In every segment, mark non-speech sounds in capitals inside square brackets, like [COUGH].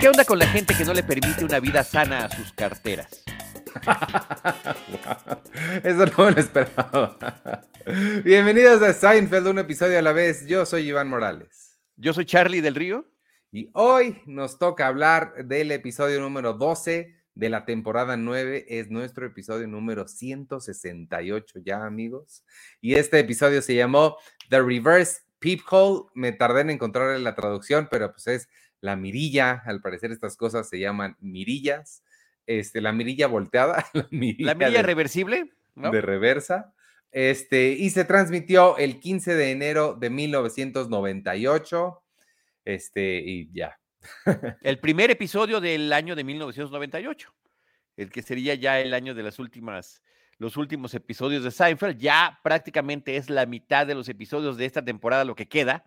¿Qué onda con la gente que no le permite una vida sana a sus carteras? [LAUGHS] Eso no me lo esperaba. Bienvenidos a Seinfeld, un episodio a la vez. Yo soy Iván Morales. Yo soy Charlie del Río. Y hoy nos toca hablar del episodio número 12 de la temporada 9. Es nuestro episodio número 168 ya, amigos. Y este episodio se llamó The Reverse Peephole. Me tardé en encontrar la traducción, pero pues es la mirilla. Al parecer estas cosas se llaman mirillas. Este, la mirilla volteada. [LAUGHS] La mirilla, ¿La mirilla de, reversible. De reversa. Este, y se transmitió el 15 de enero de 1998. Este, y ya. [LAUGHS] el primer episodio del año de 1998. El que sería ya el año de las últimas, los últimos episodios de Seinfeld. Ya prácticamente es la mitad de los episodios de esta temporada lo que queda.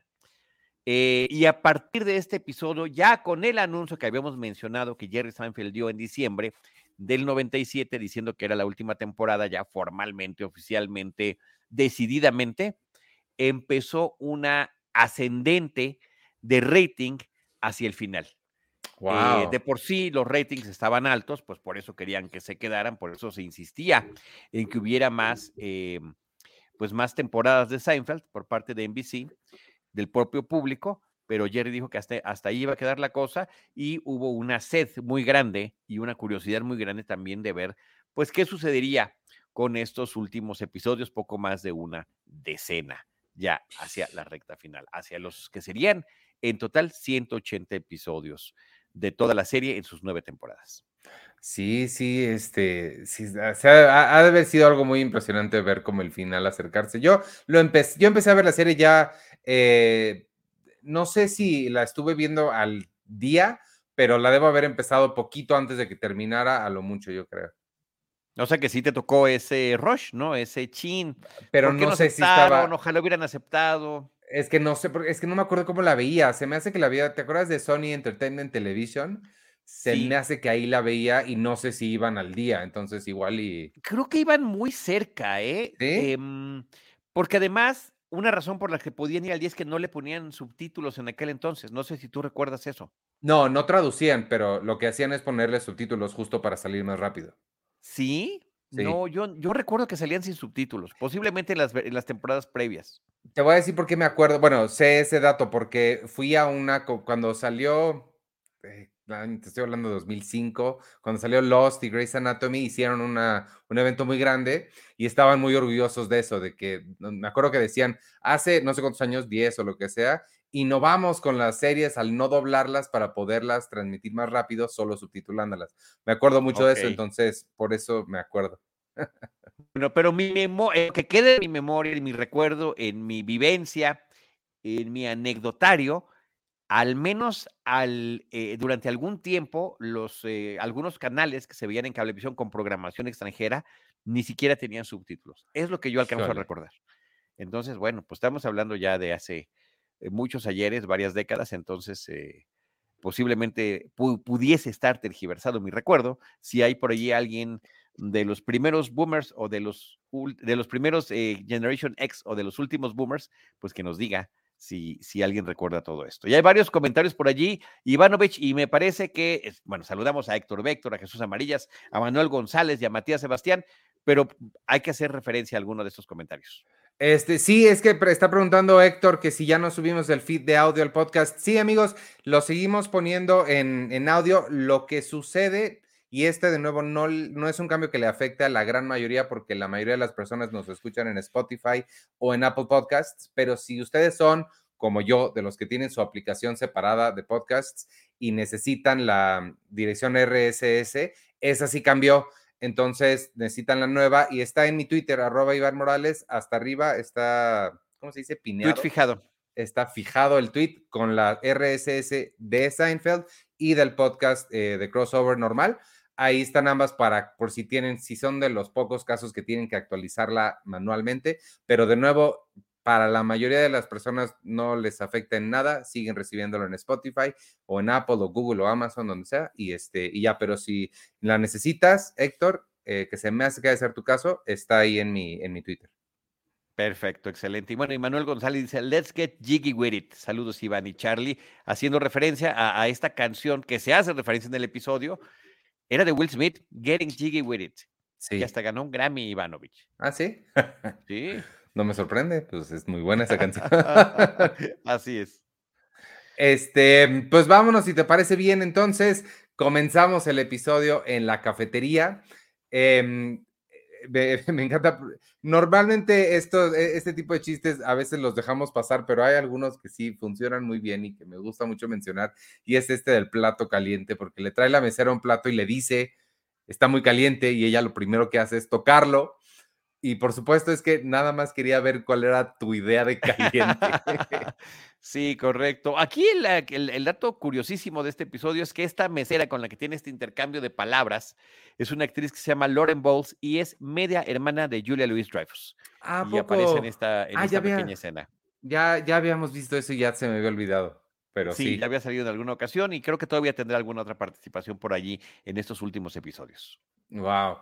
Eh, y a partir de este episodio, ya con el anuncio que habíamos mencionado que Jerry Seinfeld dio en diciembre del 97, diciendo que era la última temporada, ya formalmente, oficialmente, decididamente, empezó una ascendente de rating hacia el final. Eh, de por sí los ratings estaban altos, pues por eso querían que se quedaran, por eso se insistía en que hubiera más, eh, pues más temporadas de Seinfeld por parte de NBC del propio público, pero Jerry dijo que hasta, hasta ahí iba a quedar la cosa y hubo una sed muy grande y una curiosidad muy grande también de ver, pues, qué sucedería con estos últimos episodios, poco más de una decena, ya hacia la recta final, hacia los que serían en total 180 episodios de toda la serie en sus nueve temporadas. Sí, sí, este, sí, o sea, ha, de haber sido algo muy impresionante ver como el final acercarse. Yo lo empecé, yo empecé a ver la serie ya, eh, no sé si la estuve viendo al día, pero la debo haber empezado poquito antes de que terminara, a lo mucho, yo creo. O sea que sí te tocó ese rush, ¿no? Ese chin. Pero no, sé si estaba. Ojalá hubieran aceptado. Es que no sé, es que no me acuerdo cómo la veía. Se me hace que la veía. ¿Te acuerdas de Sony Entertainment Television? se me hace que ahí la veía y no sé si iban al día, entonces igual y... Creo que iban muy cerca, ¿eh? Em, porque además, una razón por la que podían ir al día es que no le ponían subtítulos en aquel entonces, no sé si tú recuerdas eso. No, no traducían, pero lo que hacían es ponerle subtítulos justo para salir más rápido. ¿Sí? No, yo, yo recuerdo que salían sin subtítulos, posiblemente en las, en las temporadas previas. Te voy a decir por qué me acuerdo, bueno, sé ese dato porque fui a una, cuando salió, eh, te estoy hablando de 2005, cuando salió Lost y Grey's Anatomy, hicieron una, un evento muy grande y estaban muy orgullosos de eso, de que, me acuerdo que decían, hace no sé cuántos años, 10 o lo que sea, innovamos con las series al no doblarlas para poderlas transmitir más rápido, solo subtitulándolas. Me acuerdo mucho de eso, entonces por eso me acuerdo. bueno, pero mi memoria, que quede en mi memoria, en mi recuerdo, en mi vivencia, en mi anecdotario, al menos al, eh, durante algún tiempo, los, eh, algunos canales que se veían en cablevisión con programación extranjera ni siquiera tenían subtítulos. Es lo que yo alcanzo a recordar. Entonces, bueno, pues estamos hablando ya de hace eh, muchos ayeres, varias décadas, entonces posiblemente pudiese estar tergiversado mi recuerdo. Si hay por allí alguien de los primeros boomers o de los, de los primeros Generation X o de los últimos boomers, pues que nos diga si, si alguien recuerda todo esto. Y hay varios comentarios por allí, Ivanovich, y me parece que, bueno, saludamos a Héctor Véctor, a Jesús Amarillas, a Manuel González y a Matías Sebastián, pero hay que hacer referencia a alguno de estos comentarios. Este, sí, es que está preguntando Héctor que si ya no subimos el feed de audio al podcast. Sí, amigos, lo seguimos poniendo en, en audio. Lo que sucede y este, de nuevo, no, no es un cambio que le afecte a la gran mayoría porque la mayoría de las personas nos escuchan en Spotify o en Apple Podcasts, pero si ustedes son como yo, de los que tienen su aplicación separada de podcasts y necesitan la dirección RSS, esa sí cambió. Entonces necesitan la nueva y está en mi Twitter, arroba Iván Morales, hasta arriba está, ¿cómo se dice? Pineado. Tweet fijado. Está fijado el tweet con la RSS de Seinfeld y del podcast eh, de crossover normal. Ahí están ambas para, por si tienen, si son de los pocos casos que tienen que actualizarla manualmente, pero de nuevo, para la mayoría de las personas no les afecta en nada, siguen recibiéndolo en Spotify o en Apple o Google o Amazon, donde sea, y, este, y ya, pero si la necesitas, Héctor, eh, que se me hace que debe ser tu caso, está ahí en mi, en mi Twitter. Perfecto, excelente. Y bueno, y Manuel González dice, let's get jiggy with it. Saludos Iván y Charlie, haciendo referencia a, a, esta canción que se hace referencia en el episodio. Era de Will Smith, Getting Jiggy with it. Sí. Y hasta ganó un Grammy Ivanovich. Ah, sí. Sí. No me sorprende, pues es muy buena esa canción. [LAUGHS] Así es. Este, pues vámonos, si te parece bien, entonces comenzamos el episodio en la cafetería. Eh, me, me, encanta. Normalmente esto, e, este tipo de chistes a veces los dejamos pasar, pero hay algunos que sí funcionan muy bien y que me gusta mucho mencionar. Y es este del plato caliente, porque le trae la mesera un plato y le dice, está muy caliente, y ella lo primero que hace es tocarlo y por supuesto es que nada más quería ver cuál era tu idea de caliente. [LAUGHS] sí, correcto. Aquí el, el, dato curiosísimo de este episodio es que esta mesera con la que tiene este intercambio de palabras es una actriz que se llama Lauren Bowles y es media hermana de Julia Louis Dreyfus. Ah, y aparece en esta, en ah, esta ya pequeña había, escena. Ya, ya habíamos visto eso y ya se me había olvidado. Pero sí, sí, ya había salido en alguna ocasión y creo que todavía tendrá alguna otra participación por allí en estos últimos episodios. Wow.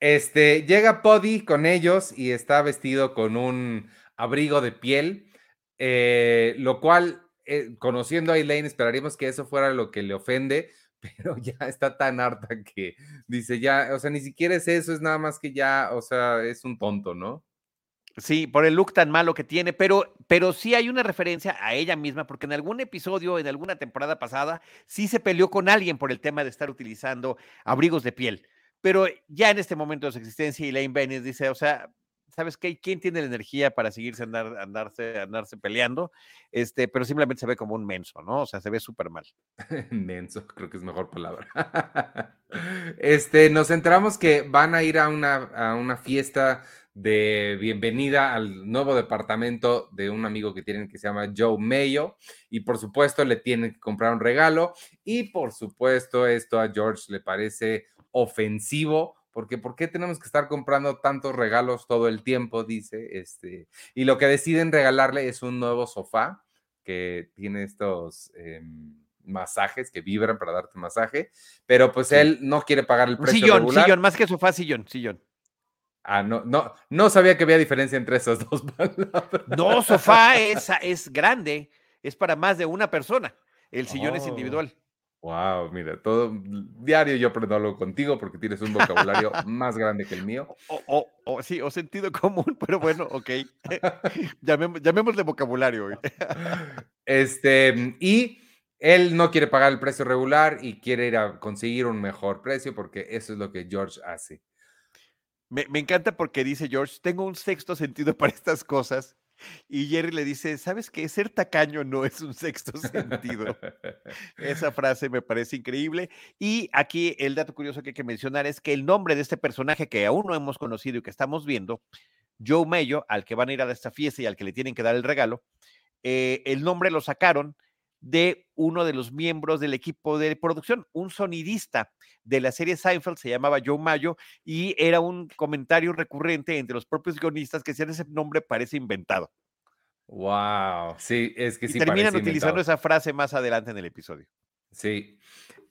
Este, llega Poddy con ellos y está vestido con un abrigo de piel, eh, lo cual, eh, conociendo a Elaine, esperaríamos que eso fuera lo que le ofende, [LAUGHS] pero ya está tan harta que dice ya, o sea, ni siquiera es eso, es nada más que ya, o sea, es un tonto, ¿no? Sí, por el look tan malo que tiene, pero, pero sí hay una referencia a ella misma, porque en algún episodio, en alguna temporada pasada, sí se peleó con alguien por el tema de estar utilizando abrigos de piel. Pero ya en este momento de su existencia, Elaine Bennett dice, o sea, ¿sabes qué? ¿Quién tiene la energía para seguirse andar, andarse, andarse peleando? Este, pero simplemente se ve como un menso, ¿no? O sea, se ve súper mal. [LAUGHS] menso, creo que es mejor palabra. [LAUGHS] este, nos enteramos que van a ir a una, a una fiesta de bienvenida al nuevo departamento de un amigo que tienen que se llama Joe Mayo y por supuesto le tienen que comprar un regalo y por supuesto esto a George le parece ofensivo, porque ¿por qué tenemos que estar comprando tantos regalos todo el tiempo? Dice, este, y lo que deciden regalarle es un nuevo sofá que tiene estos eh, masajes que vibran para darte masaje, pero pues sí. él no quiere pagar el precio sillón, regular. Sillón, más que sofá, sillón, sillón. Ah, no, no, no sabía que había diferencia entre esas dos [LAUGHS] palabras. No, sofá es, es grande, es para más de una persona. El sillón oh. es individual. Wow, mira, todo diario yo aprendo algo contigo porque tienes un vocabulario [LAUGHS] más grande que el mío. O, o, o sí, o sentido [LAUGHS] común, pero bueno, ok. [LAUGHS] Llamemos, llamémosle vocabulario. Hoy. este, y él no quiere pagar el precio regular y quiere ir a conseguir un mejor precio porque eso es lo que George hace. Me, me encanta porque dice George, tengo un sexto sentido para estas cosas y Jerry le dice, ¿sabes qué? Ser tacaño no es un sexto sentido. Esa [LAUGHS] frase me parece increíble. Y aquí el dato curioso que hay que mencionar es que el nombre de este personaje que aún no hemos conocido y que estamos viendo, Joe Mayo, al que van a ir a esta fiesta y al que le tienen que dar el regalo, eh, el nombre lo sacaron de uno de los miembros del equipo de producción, un sonidista de la serie Seinfeld, se llamaba Joe Mayo, y era un comentario recurrente entre los propios guionistas que decían ese nombre parece inventado. Wow, sí, es que y sí. terminan utilizando inventado. esa frase más adelante en el episodio. Sí.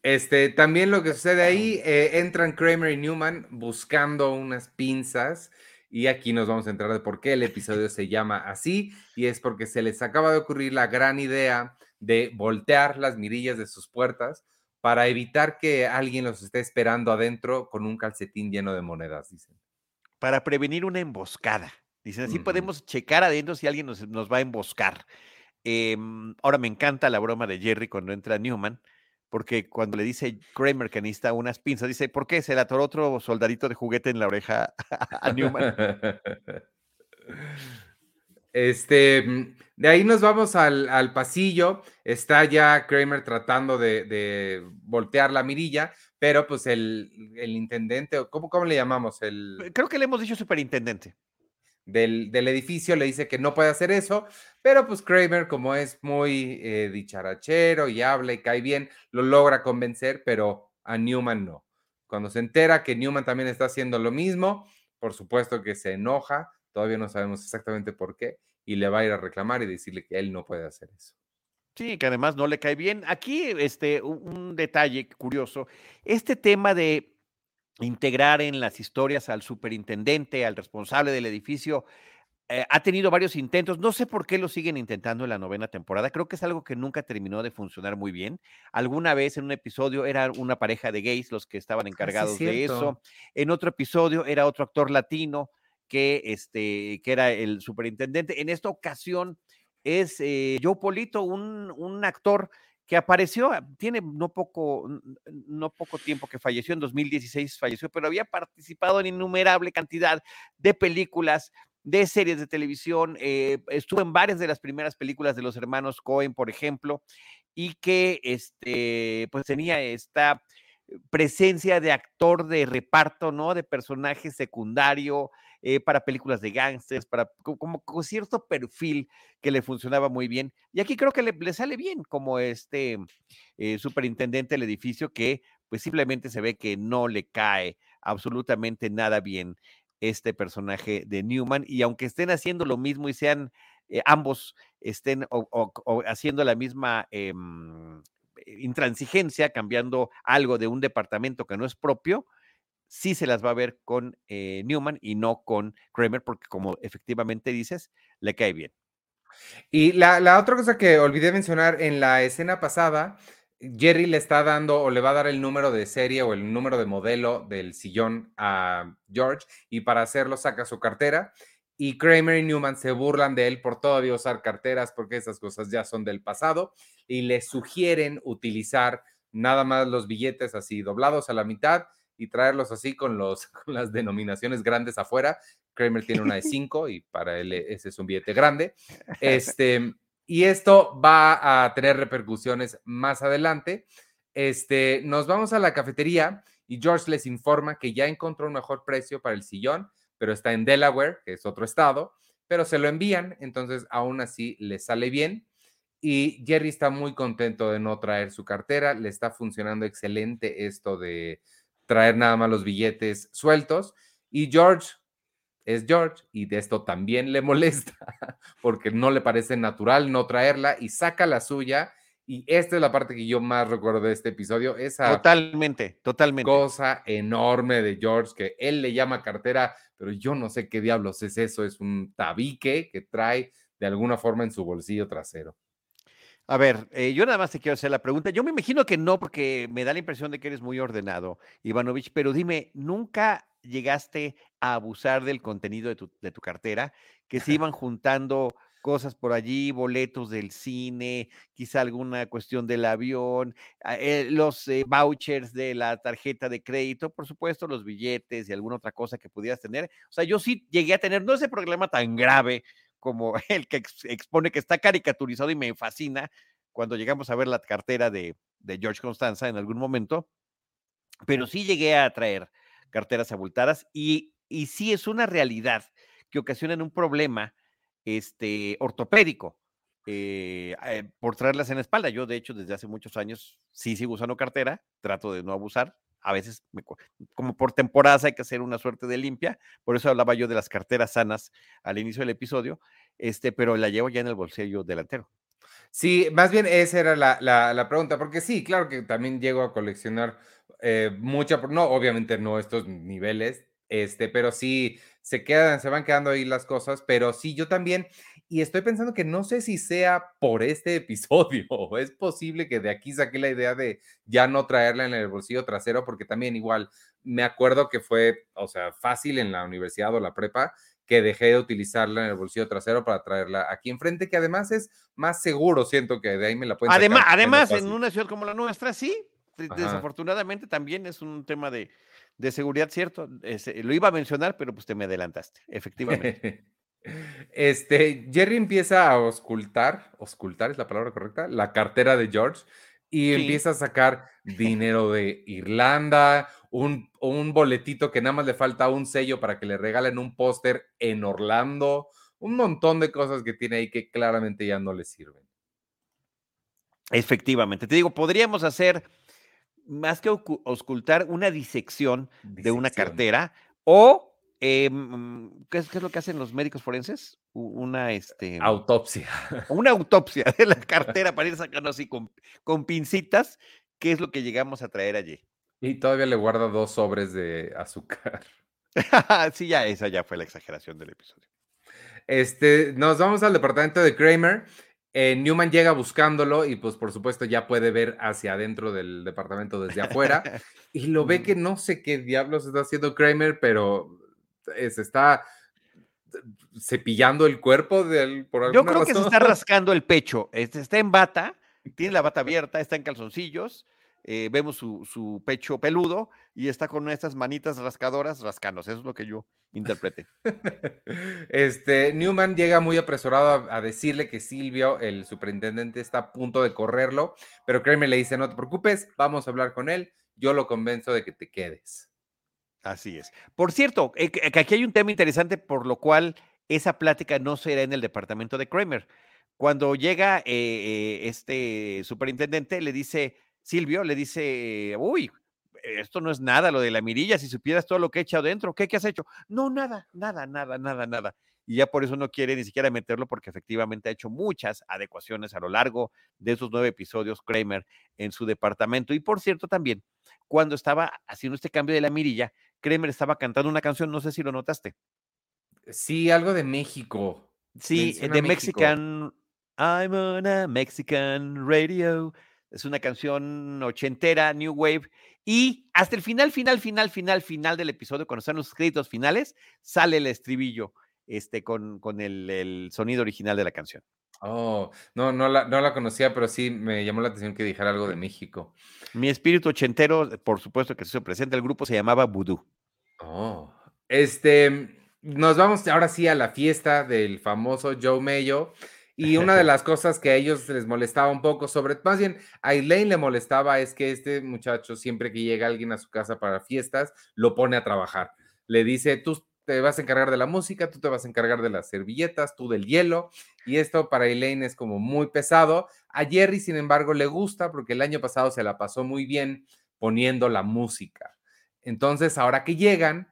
Este, también lo que sucede ahí, eh, entran Kramer y Newman buscando unas pinzas y aquí nos vamos a entrar de por qué el episodio se llama así y es porque se les acaba de ocurrir la gran idea de voltear las mirillas de sus puertas para evitar que alguien los esté esperando adentro con un calcetín lleno de monedas, dicen. Para prevenir una emboscada. Dicen, así uh -huh. podemos checar adentro si alguien nos, nos va a emboscar. Eh, ahora me encanta la broma de Jerry cuando entra Newman, porque cuando le dice Kramer que necesita unas pinzas, dice, ¿por qué? Se le atoró otro soldadito de juguete en la oreja a Newman. [LAUGHS] Este, mm, de ahí nos vamos al, al pasillo. Está ya Kramer tratando de, de, voltear la mirilla, pero pues el, el intendente, ¿cómo, ¿cómo, le llamamos? El, Creo que le hemos dicho superintendente. Del, del, edificio le dice que no puede hacer eso, pero pues Kramer, como es muy eh, dicharachero y habla y cae bien, lo logra convencer, pero a Newman no. Cuando se entera que Newman también está haciendo lo mismo, por supuesto que se enoja, todavía no sabemos exactamente por qué, y le va a ir a reclamar y decirle que él no puede hacer eso. Sí, que además no le cae bien. Aquí, este, un detalle curioso, este tema de integrar en las historias al superintendente, al responsable del edificio, eh, ha tenido varios intentos. No sé por qué lo siguen intentando en la novena temporada. Creo que es algo que nunca terminó de funcionar muy bien. Alguna vez en un episodio era una pareja de gays los que estaban ah, encargados de eso. En otro episodio era otro actor latino que, este, que era el superintendente. En esta ocasión es eh, Joe Polito, un, un actor que apareció, ah, tiene no poco, no poco tiempo que falleció, en 2016 falleció, pero había participado en innumerable cantidad de películas, de series de televisión, eh, estuvo en varias de las primeras películas de los hermanos Cohen, por ejemplo, y que este, pues tenía esta presencia de actor de reparto, ¿no? De personaje secundario, eh, para películas de gángsters, para como con cierto perfil que le funcionaba muy bien. Y aquí creo que le, sale bien como este eh, superintendente del edificio que pues simplemente se ve que no le cae absolutamente nada bien este personaje de Newman y aunque estén haciendo lo mismo y sean eh, ambos estén haciendo la misma em, intransigencia, cambiando algo de un departamento que no es propio, sí se las va a ver con eh, Newman y no con Kramer, porque como efectivamente dices, le cae bien. Y la, otra cosa que olvidé mencionar en la escena pasada, Jerry le está dando o le va a dar el número de serie o el número de modelo del sillón a George y para hacerlo saca su cartera y Kramer y Newman se burlan de él por todavía usar carteras porque esas cosas ya son del pasado y le sugieren utilizar nada más los billetes así doblados a la mitad y traerlos así con, los, [LAUGHS] con las denominaciones grandes afuera. Kramer tiene una de [LAUGHS] 5 y para él ese es un billete grande. [LAUGHS] Este, y esto va a tener repercusiones más adelante. Este, nos vamos a la cafetería y George les informa que ya encontró un mejor precio para el sillón, pero está en Delaware, que es otro estado, pero se lo envían, entonces aún así le sale bien. Y Jerry está muy contento de no traer su cartera, le está funcionando excelente esto de traer nada más los billetes sueltos. Y George es George y de esto también le [LAUGHS] molesta porque no le parece natural no traerla y saca la suya. Y esta es la parte que yo más recuerdo de este episodio. Esa totalmente, totalmente. Cosa enorme de George que él le llama cartera, pero yo no sé qué diablos es eso. Es un tabique que trae de alguna forma en su bolsillo trasero. A ver, eh, yo nada más te quiero hacer la pregunta. Yo me imagino que no, porque me da la impresión de que eres muy ordenado, Ivanovich, pero dime, ¿nunca llegaste a abusar del contenido de tu, de tu cartera? Que se iban juntando cosas por allí, boletos del cine, quizá alguna cuestión del avión, ah, eh, los eh, vouchers de la tarjeta de crédito, por supuesto, los billetes y alguna otra cosa que pudieras tener. O sea, yo sí llegué a tener, no ese problema tan grave como [LAUGHS] el que expone que está caricaturizado y me fascina cuando llegamos a ver la cartera de, George Constanza en algún momento, pero sí llegué a traer carteras abultadas y, y sí es una realidad que ocasionan un problema este, ortopédico eh, eh, por traerlas en la espalda. Yo, de hecho, desde hace muchos años sí sigo usando cartera, trato de no abusar, a veces, como por temporadas hay que hacer una suerte de limpia, por eso hablaba yo de las carteras sanas al inicio del episodio, este, pero la llevo ya en el bolsillo delantero. Sí, más bien esa era la, la, pregunta, porque sí, claro que también llego a coleccionar eh, mucha, no, obviamente no estos niveles, este, pero sí se quedan, se van quedando ahí las cosas, pero sí, yo también, y estoy pensando que no sé si sea por este [LAUGHS] episodio, es posible que de aquí saqué la idea de ya no traerla en el bolsillo trasero, porque también igual me acuerdo que fue, o sea, fácil en la universidad o la prepa, que dejé de utilizarla en el bolsillo trasero para traerla aquí enfrente, que además es más seguro, siento que de ahí me la pueden Además, además en una ciudad como la nuestra, sí, desafortunadamente también es un tema de, de seguridad, cierto. lo iba a mencionar, pero pues te me adelantaste, efectivamente. [LAUGHS] Este, Jerry empieza a auscultar, auscultar es la palabra correcta, la cartera de George y empieza a sacar dinero de Irlanda, un, un, boletito que nada más le falta un sello para que le regalen un póster en Orlando, un montón de cosas que tiene ahí que claramente ya no le sirven. Efectivamente, te digo, podríamos hacer más que auscultar una disección. de una cartera o Em, ¿qué, es, lo que hacen los médicos forenses? Una este, autopsia. [LAUGHS] Una autopsia de la cartera para ir sacando así con, con pincitas, qué es lo que llegamos a traer allí. Y todavía le guarda dos sobres de azúcar. [LAUGHS] sí, ya esa ya fue la exageración del episodio. Este, nos vamos al departamento de Kramer. Eh, Newman llega buscándolo y pues por supuesto ya puede ver hacia adentro del departamento desde afuera [LAUGHS] y lo ve que no sé qué diablos está haciendo Kramer, pero se está cepillando el cuerpo de él por Yo creo que se está rascando el pecho, está en bata, tiene la bata abierta, está en calzoncillos eh, vemos su, pecho peludo y está con estas manitas rascadoras rascándose. Eso es lo que yo interpreté. [LAUGHS] Este, Newman llega muy apresurado a, decirle que Silvio, el superintendente, está a punto de correrlo, pero Kramer le dice, no te preocupes, vamos a hablar con él, yo lo convenzo de que te quedes. Así es. Por cierto, eh, que aquí hay un tema interesante por lo cual esa plática no será en el departamento de Kramer. Cuando llega eh, este superintendente, le dice, Silvio le dice, uy, esto no es nada lo de la mirilla, si supieras todo lo que he echado dentro, ¿qué, ¿qué has hecho? No, nada, nada, nada, nada, nada. Y ya por eso no quiere ni siquiera meterlo porque efectivamente ha hecho muchas adecuaciones a lo largo de esos nueve episodios Kramer en su departamento. Y por cierto también, cuando estaba haciendo este cambio de la mirilla, Kramer estaba cantando una canción, no sé si lo notaste. Sí, algo de México. Sí, de Mexican, I'm on a Mexican radio. Es una canción ochentera, New Wave. Y hasta el final, final, final, final, final del episodio, cuando están los créditos finales, sale el estribillo este, con, con el, sonido original de la canción. Oh, no, no la, no la conocía, pero sí me llamó la atención que dijera algo de México. Mi espíritu ochentero, por supuesto que se hizo presente, el grupo se llamaba Voodoo. Oh, este, nos vamos ahora sí a la fiesta del famoso Joe Mayo. Y una de [LAUGHS] las cosas que a ellos les molestaba un poco, sobre más bien a Elaine le molestaba, es que este muchacho, siempre que llega alguien a su casa para fiestas, lo pone a trabajar. Le dice, tú te vas a encargar de la música, tú te vas a encargar de las servilletas, tú del hielo. Y esto para Elaine es como muy pesado. A Jerry, sin embargo, le gusta porque el año pasado se la pasó muy bien poniendo la música. Entonces, ahora que llegan,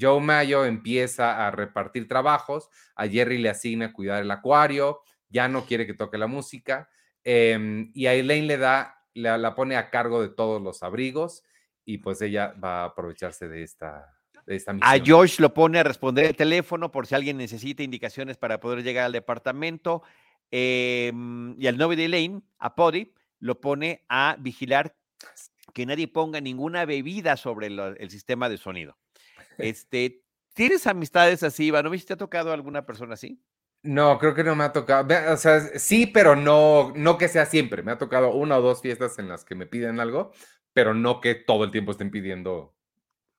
Joe Mayo empieza a repartir trabajos, a Jerry le asigna cuidar el acuario, ya no quiere que toque la música, em, y a Elaine le da, la, pone a cargo de todos los abrigos, y pues ella va a aprovecharse de esta, de esta misión. A Josh lo pone a responder el teléfono por si alguien necesita indicaciones para poder llegar al departamento, em, y al novio de Elaine, a Poddy, lo pone a vigilar que nadie ponga ninguna bebida sobre el sistema de sonido. Este, ¿Tienes amistades así, Iván? ¿No te ha tocado alguna persona así? No, creo que no me ha tocado. O sea, sí, pero no, no que sea siempre. Me ha tocado una o dos fiestas en las que me piden algo, pero no que todo el tiempo estén pidiendo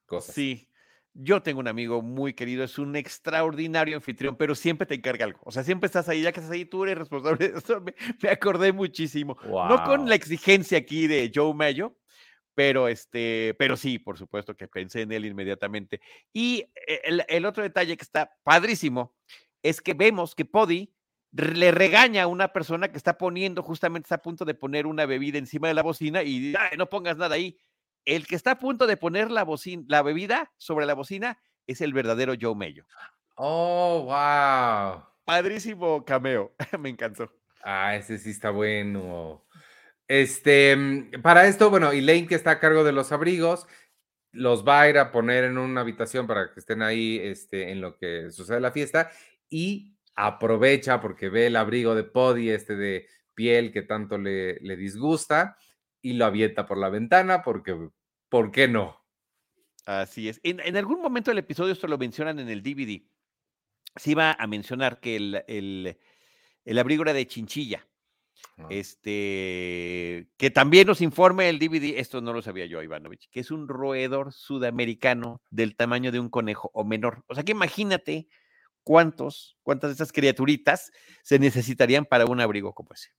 cosas. Sí. Yo tengo un amigo muy querido, es un extraordinario anfitrión, pero siempre te encarga algo. O sea, siempre estás ahí, ya que estás ahí, tú eres responsable de eso. Me, acordé muchísimo. No con la exigencia aquí de Joe Mayo, pero este, pero sí, por supuesto que pensé en él inmediatamente. Y e, el, otro detalle que está padrísimo es que vemos que Podi le regaña a una persona que está poniendo, justamente está a punto de poner una bebida encima de la bocina y no pongas nada ahí. El que está a punto de poner la, bocina, la bebida sobre la bocina es el verdadero Joe Mello. Oh, wow. Padrísimo cameo. [LAUGHS] Me encantó. Ah, ese sí está bueno. Este, mm, para esto, bueno, Elaine que está a cargo de los abrigos, los va a ir a poner en una habitación para que estén ahí este, en lo que sucede la fiesta y aprovecha porque ve el abrigo de Podi, este de piel que tanto le, le disgusta y lo avienta por la ventana porque, ¿por qué no? Así es. En, algún momento del episodio, esto lo mencionan en el DVD, se iba a mencionar que el, el, el abrigo era de chinchilla. Este, que también nos informe el DVD, esto no lo sabía yo, Ivanovich, que es un roedor sudamericano del tamaño de un conejo o menor. O sea que imagínate cuántos, cuántas de esas criaturitas se necesitarían para un abrigo como ese.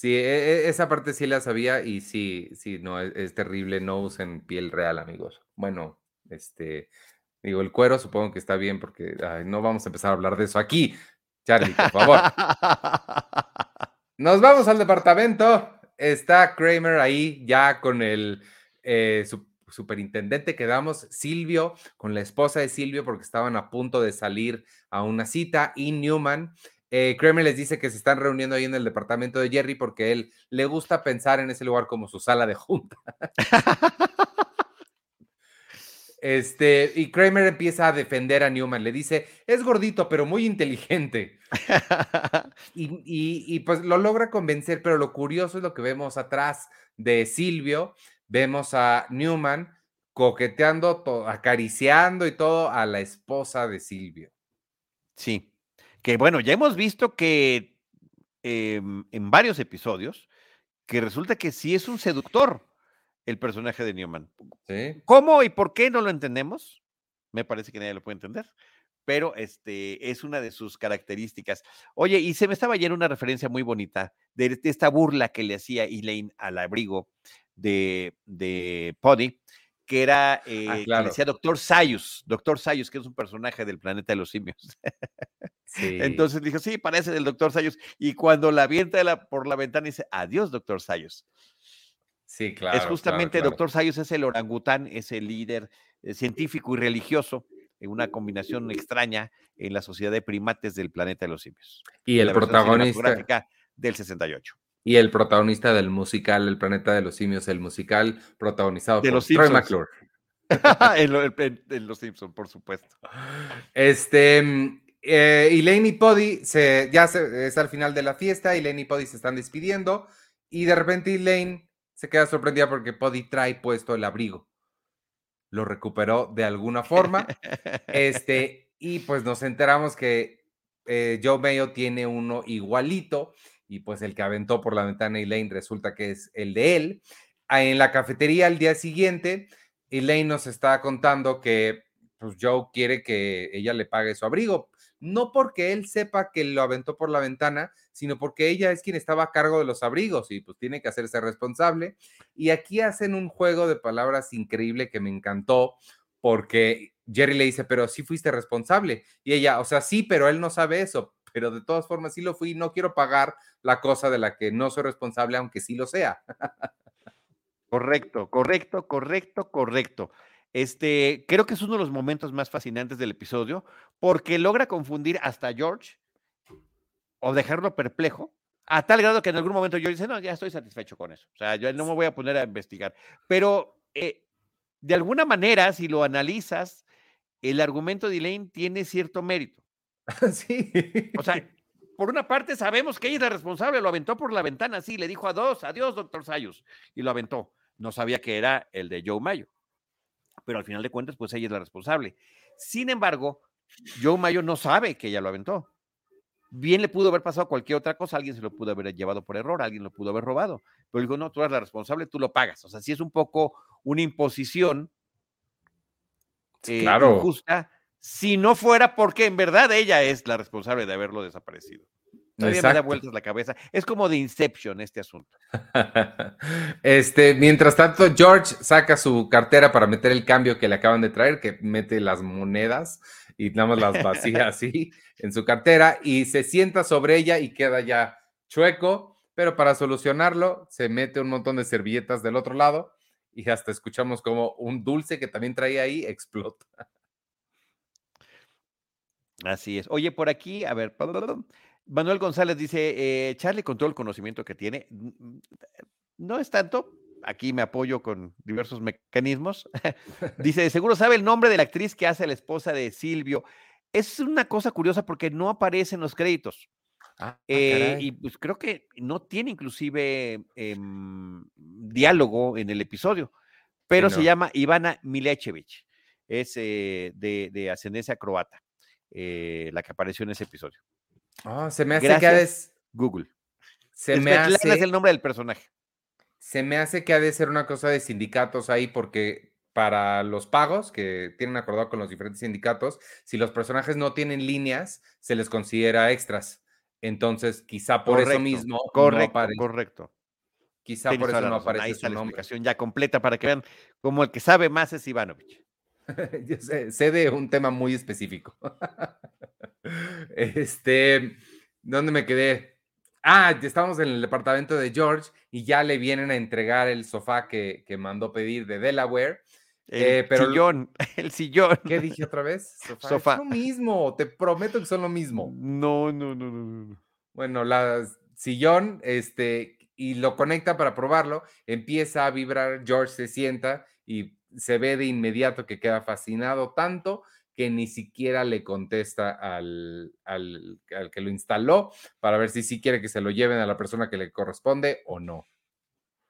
Sí, e, e, esa parte sí la sabía y sí, sí, no, es, es terrible, no usen piel real, amigos. Bueno, este, digo, el cuero supongo que está bien porque no vamos a empezar a hablar de eso aquí. Charlie, por favor. [LAUGHS] Nos vamos al departamento. Está Kramer ahí ya con el eh, superintendente que damos, Silvio, con la esposa de Silvio, porque estaban a punto de salir a una cita, y Newman. Eh, Kramer les dice que se están reuniendo ahí en el departamento de Jerry porque él le gusta pensar en ese lugar como su sala de junta. [LAUGHS] Este, y Kramer empieza a defender a Newman. Le dice, es gordito, pero muy inteligente. [LAUGHS] y, pues lo logra convencer, pero lo curioso es lo que vemos atrás de Silvio. Vemos a Newman coqueteando, acariciando y todo a la esposa de Silvio. Sí, que bueno, ya hemos visto que em, en varios episodios, que resulta que sí es un seductor el personaje de Newman. ¿Cómo y por qué no lo entendemos? Me parece que nadie lo puede entender, pero este, es una de sus características. Oye, y se me estaba yendo una referencia muy bonita de, esta burla que le hacía Elaine al abrigo de, de Poddy, que era, ah, eh, que decía Doctor Sayus, Doctor Sayus, que es un personaje del planeta de los simios. [LAUGHS] Entonces dijo, sí, parece del Doctor Sayus. Y cuando la avienta por la ventana dice, adiós, Doctor Sayus. Sí, claro. Es justamente Doctor Sayus es el orangután, es el líder eh, científico y religioso en una combinación extraña en la sociedad de primates del planeta de los simios. Y el protagonista del 68. Y el protagonista del musical El planeta de los simios, el musical protagonizado por Troy McClure. [LAUGHS] en, Los Simpsons, por supuesto. Este, mm, eh, Elaine y Poddy se, ya es al final de la fiesta, Elaine y Poddy se están despidiendo y de repente Elaine se queda sorprendida porque Poddy trae puesto el abrigo. Lo recuperó de alguna forma. este, y pues nos enteramos que eh, Joe Mayo tiene uno igualito y pues el que aventó por la ventana Elaine resulta que es el de él. Ah, en la cafetería al día siguiente, Elaine nos está contando que pues Joe quiere que ella le pague su abrigo, no porque él sepa que lo aventó por la ventana, sino porque ella es quien estaba a cargo de los abrigos y pues tiene que hacerse responsable. Y aquí hacen un juego de palabras increíble que me encantó porque Jerry le dice, pero sí fuiste responsable. Y ella, o sea, sí, pero él no sabe eso, pero de todas formas sí lo fui, no quiero pagar la cosa de la que no soy responsable, aunque sí lo sea. Correcto, correcto, correcto, correcto. Este, creo que es uno de los momentos más fascinantes del episodio porque logra confundir hasta George o dejarlo perplejo a tal grado que en algún momento yo dice, no, ya estoy satisfecho con eso. O sea, yo no me voy a poner a investigar. Pero eh, de alguna manera, si lo analizas, el argumento de Elaine tiene cierto mérito. [LAUGHS] Sí. O sea, por una parte sabemos que ella es la responsable, lo aventó por la ventana, sí, le dijo adiós, adiós, doctor Sayus, y lo aventó. No sabía que era el de Joe Mayo pero al final de cuentas, pues ella es la responsable. Sin embargo, Joe Mayo no sabe que ella lo aventó. Bien le pudo haber pasado cualquier otra cosa, alguien se lo pudo haber llevado por error, alguien lo pudo haber robado, pero dijo, no, tú eres la responsable, tú lo pagas. O sea, sí es un poco una imposición eh, claro. injusta, si no fuera porque en verdad ella es la responsable de haberlo desaparecido. Todavía me da vueltas la cabeza. Es como de Inception este asunto. [LAUGHS] este, mientras tanto, George saca su cartera para meter el cambio que le acaban de traer, que mete las monedas y nada más las vacía [LAUGHS] así en su cartera y se sienta sobre ella y queda ya chueco, pero para solucionarlo se mete un montón de servilletas del otro lado y hasta escuchamos como un dulce que también traía ahí explota. Así es. Oye, por aquí, a ver, Manuel González dice, eh, Charlie, con todo el conocimiento que tiene, no es tanto, aquí me apoyo con diversos mecanismos, [LAUGHS] dice, seguro sabe el nombre de la actriz que hace la esposa de Silvio. Es una cosa curiosa porque no aparece en los créditos. Ah, eh, y pues creo que no tiene inclusive em, diálogo en el episodio, pero se llama Ivana Milechevich, es eh, de, ascendencia croata, la que apareció en ese episodio. Ah, se me hace que ha de... Google. Se me hace... es el nombre del personaje. Se me hace que ha de ser una cosa de sindicatos ahí porque para los pagos que tienen acordado con los diferentes sindicatos, si los personajes no tienen líneas, se les considera extras. Entonces, quizá por eso mismo correcto, correcto. Quizá por eso no aparece Ahí está la explicación ya completa para que vean cómo el que sabe más es Ivanovich. [LAUGHS] Yo sé, sé, de un tema muy específico. [LAUGHS] este, ¿dónde me quedé? Ah, estamos en el departamento de George y ya le vienen a entregar el sofá que, mandó pedir de Delaware. El eh, pero sillón, [LAUGHS] el sillón. ¿Qué dije otra vez? Sofá. Es lo mismo, te prometo que son lo mismo. No, no, no, no, no. Bueno, la sillón, este, y lo conecta para probarlo, empieza a vibrar, George se sienta y se ve de inmediato que queda fascinado tanto que ni siquiera le contesta al, al, que lo instaló para ver si sí quiere que se lo lleven a la persona que le corresponde o no.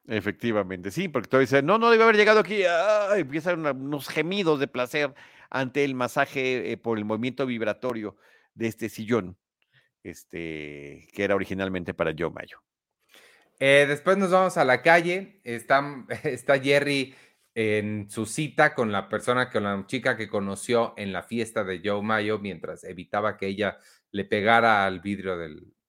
Efectivamente, sí, porque tú dices, no, no debe haber llegado aquí, empiezan unos gemidos de placer ante el masaje eh, por el movimiento vibratorio de este sillón, este, que era originalmente para Joe Mayo. Eh, después nos vamos a la calle, está, [LAUGHS] está Jerry en su cita con la persona, con la chica que conoció en la fiesta de Joe Mayo mientras evitaba que ella le pegara al vidrio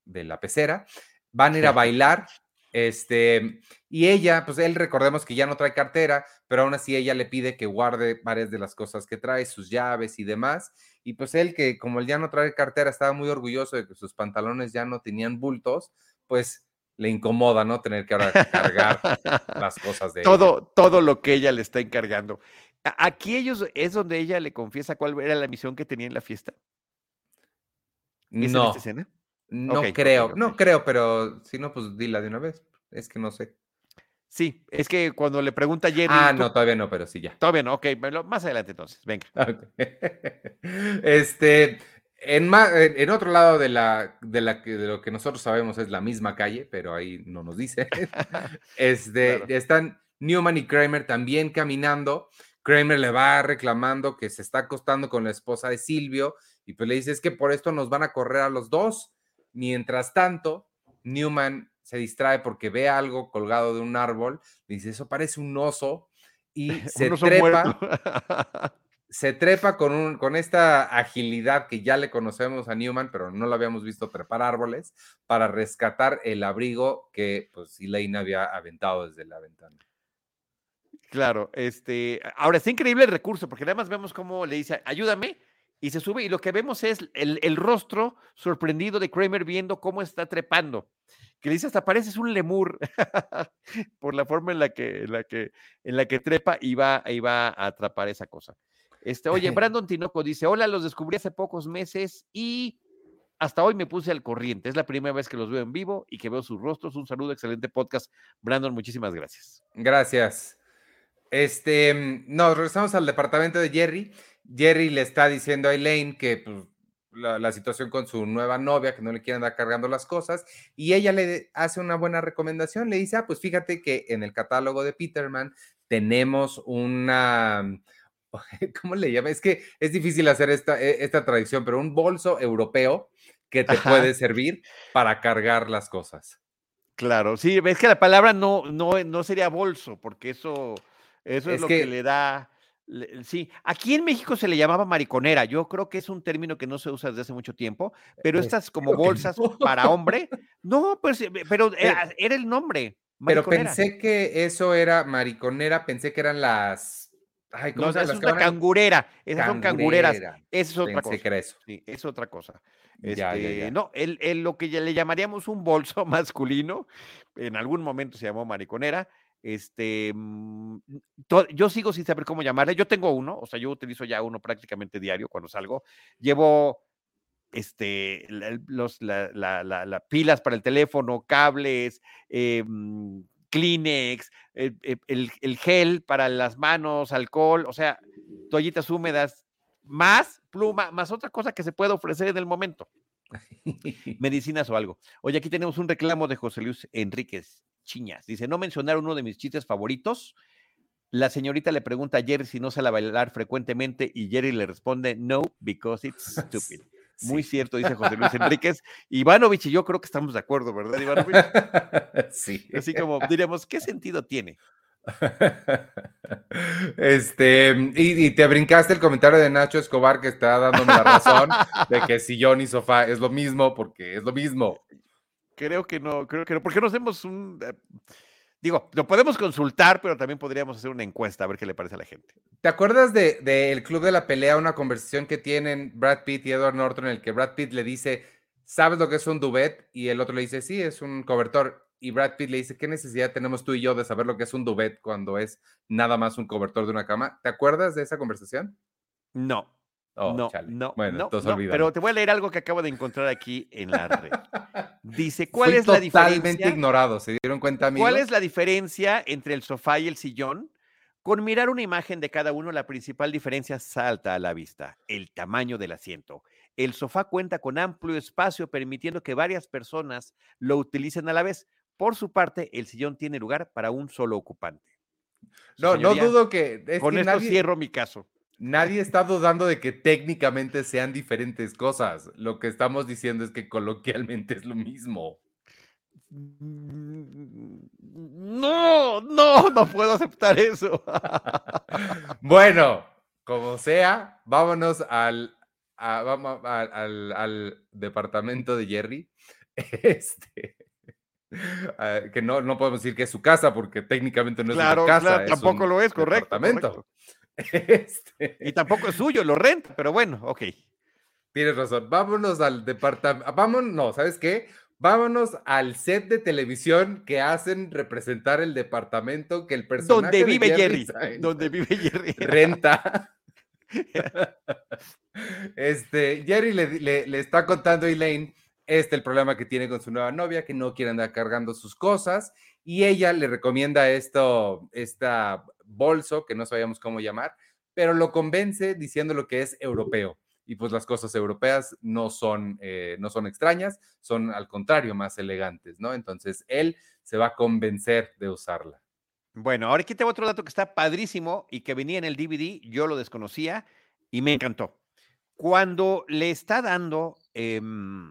de la pecera. Van a ir a [LAUGHS] bailar, este, y ella, pues él recordemos que ya no trae cartera, pero aún así ella le pide que guarde varias de las cosas que trae, sus llaves y demás. Y pues él que como él ya no trae cartera, estaba muy orgulloso de que sus pantalones ya no tenían bultos, pues le incomoda, ¿no? Tener que ahora cargar [LAUGHS] las cosas de todo, Todo lo que ella le está encargando. Aquí ellos es donde ella le confiesa cuál era la misión que tenía en la fiesta. no. escena? No creo, no creo, pero si no, pues dila de una vez. Es que no sé. Sí, es que cuando le pregunta a Jerry. Ah, no, todavía no, pero sí ya. Todavía no, ok, más adelante entonces, venga. [LAUGHS] Este, en, en otro lado de, la, de, la, de lo que nosotros sabemos es la misma calle, pero ahí no nos dice. [LAUGHS] este, Están Newman y Kramer también caminando. Kramer le va reclamando que se está acostando con la esposa de Silvio y pues le dice es que por esto nos van a correr a los dos. Mientras tanto, Newman se distrae porque ve algo colgado de un árbol, dice eso parece un oso y [LAUGHS] se trepa [LAUGHS] se trepa con, un, con esta agilidad que ya le conocemos a Newman, pero no lo habíamos visto trepar árboles, para rescatar el abrigo que pues Elaine había aventado desde la ventana. Claro, este, ahora está increíble el recurso, porque además vemos cómo le dice, ayúdame, y se sube, y lo que vemos es el, el rostro sorprendido de Kramer viendo cómo está trepando que le dice hasta pareces un lemur [LAUGHS] por la forma en la que, en la que, en la que trepa y va, y va a atrapar esa cosa. Este, oye, [LAUGHS] Brandon Tinoco dice: Hola, los descubrí hace pocos meses y hasta hoy me puse al corriente. Es la primera vez que los veo en vivo y que veo sus rostros. Un saludo, excelente podcast. Brandon, muchísimas gracias. Gracias. Este, mm, nos regresamos al departamento de Jerry. Jerry le está diciendo a Elaine que pues, la, situación con su nueva novia, que no le quieren andar cargando las cosas, y ella le hace una buena recomendación. Le dice: Ah, pues fíjate que en el catálogo de Peterman tenemos una [LAUGHS] ¿cómo le llama? Es que es difícil hacer esta, e, esta tradición, pero un bolso europeo que te puede servir para cargar las cosas. Claro, sí, ves que la palabra no, no, no sería bolso, porque eso, eso es, lo que, le da. sí, aquí en México se le llamaba mariconera. Yo creo que es un término que no se usa desde hace mucho tiempo, pero estas como bolsas para [LAUGHS] hombre, no, pues, eh, pero era, era el nombre. Pero pensé que eso era mariconera, pensé que eran las no, esa es una cangurera. Esas son cangureras. Esa es otra cosa. Sí, es otra cosa. Este, no, el, lo que le llamaríamos un bolso [LAUGHS] masculino, en algún momento se llamó mariconera. Este, mm, yo sigo sin saber cómo llamarle. Yo tengo uno, o sea, yo utilizo ya uno prácticamente diario cuando salgo. Llevo este, los, la, pilas para el teléfono, cables, eh, Kleenex, eh, el, gel para las manos, alcohol, o sea, toallitas húmedas, más pluma, más otra cosa que se puede ofrecer en el momento. [LAUGHS] Medicinas o algo. Oye, aquí tenemos un reclamo de José Luis Enríquez Chiñas. Dice, no mencionar uno de mis chistes favoritos. La señorita le pregunta a Jerry si no sale a bailar frecuentemente y Jerry le responde, no, because it's [LAUGHS] stupid. Muy cierto, dice José Luis Enríquez. Ivanovich y yo creo que estamos de acuerdo, ¿verdad, Ivanovich? [LAUGHS] Sí. Así como diremos, ¿qué sentido tiene? [LAUGHS] Este, y, te brincaste el comentario de Nacho Escobar que está dándome la razón de que sillón y sofá es lo mismo, porque es lo mismo. Creo que no, creo que no, porque no hacemos un eh, Digo, lo podemos consultar, pero también podríamos hacer una encuesta a ver qué le parece a la gente. ¿Te acuerdas del de, Club de la Pelea, una conversación que tienen Brad Pitt y Edward Norton, en el que Brad Pitt le dice, ¿sabes lo que es un duvet? Y el otro le dice, sí, es un cobertor. Y Brad Pitt le dice, ¿qué necesidad tenemos tú y yo de saber lo que es un duvet cuando es nada más un cobertor de una cama? ¿Te acuerdas de esa conversación? No, Oh, no, no, bueno, no, pero te voy a leer algo que acabo de encontrar aquí en la red. [LAUGHS] Dice, ¿cuál es la diferencia? Totalmente ignorado, ¿se dieron cuenta, amigos? ¿Cuál es la diferencia entre el sofá y el sillón? Con mirar una imagen de cada uno, la principal diferencia salta a la vista, el tamaño del asiento. El sofá cuenta con amplio espacio, permitiendo que varias personas lo utilicen a la vez. Por su parte, el sillón tiene lugar para un solo ocupante. no, no dudo que... con esto cierro mi caso. Nadie está dudando de que técnicamente sean diferentes cosas. Lo que estamos diciendo es que coloquialmente es lo mismo. No, no, no puedo aceptar eso. [LAUGHS] bueno, como sea, vámonos al, vamos al, departamento de Jerry. [LAUGHS] Este, que no, no podemos decir que es su casa porque técnicamente no es su casa. Claro, tampoco lo es, correcto. [LAUGHS] Este... Y tampoco es suyo, lo renta, pero bueno, ok. Tienes razón. Vámonos al departamento. Vámonos, no, ¿sabes qué? Vámonos al set de televisión que hacen representar el departamento que el personaje donde vive Jerry, donde vive Jerry [LAUGHS] renta. [LAUGHS] este Jerry le, está contando a Elaine este el problema que tiene con su nueva novia que no quiere andar cargando sus cosas y ella le recomienda esto esta bolso que no sabíamos cómo llamar, pero lo convence diciendo lo que es europeo y pues las cosas europeas no son, eh, no son extrañas, son al contrario más elegantes, ¿no? Entonces él se va a convencer de usarla. Bueno, ahora aquí tengo otro dato que está padrísimo y que venía en el DVD, yo lo desconocía y me encantó. Cuando le está dando, em,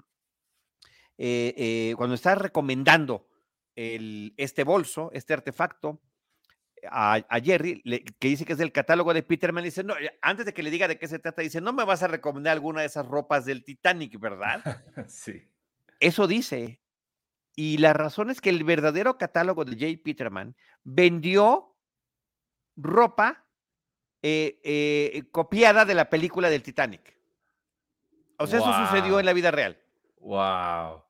eh, eh, cuando está recomendando este bolso, este artefacto, a, Jerry, que dice que es del catálogo de Peterman, dice, no, antes de que le diga de qué se trata, dice, no me vas a recomendar alguna de esas ropas del Titanic, ¿verdad? [LAUGHS] sí. Eso dice. Y la razón es que el verdadero catálogo de J. Peterman vendió ropa eh, eh, copiada de la película del Titanic. O sea, eso sucedió en la vida real. Wow.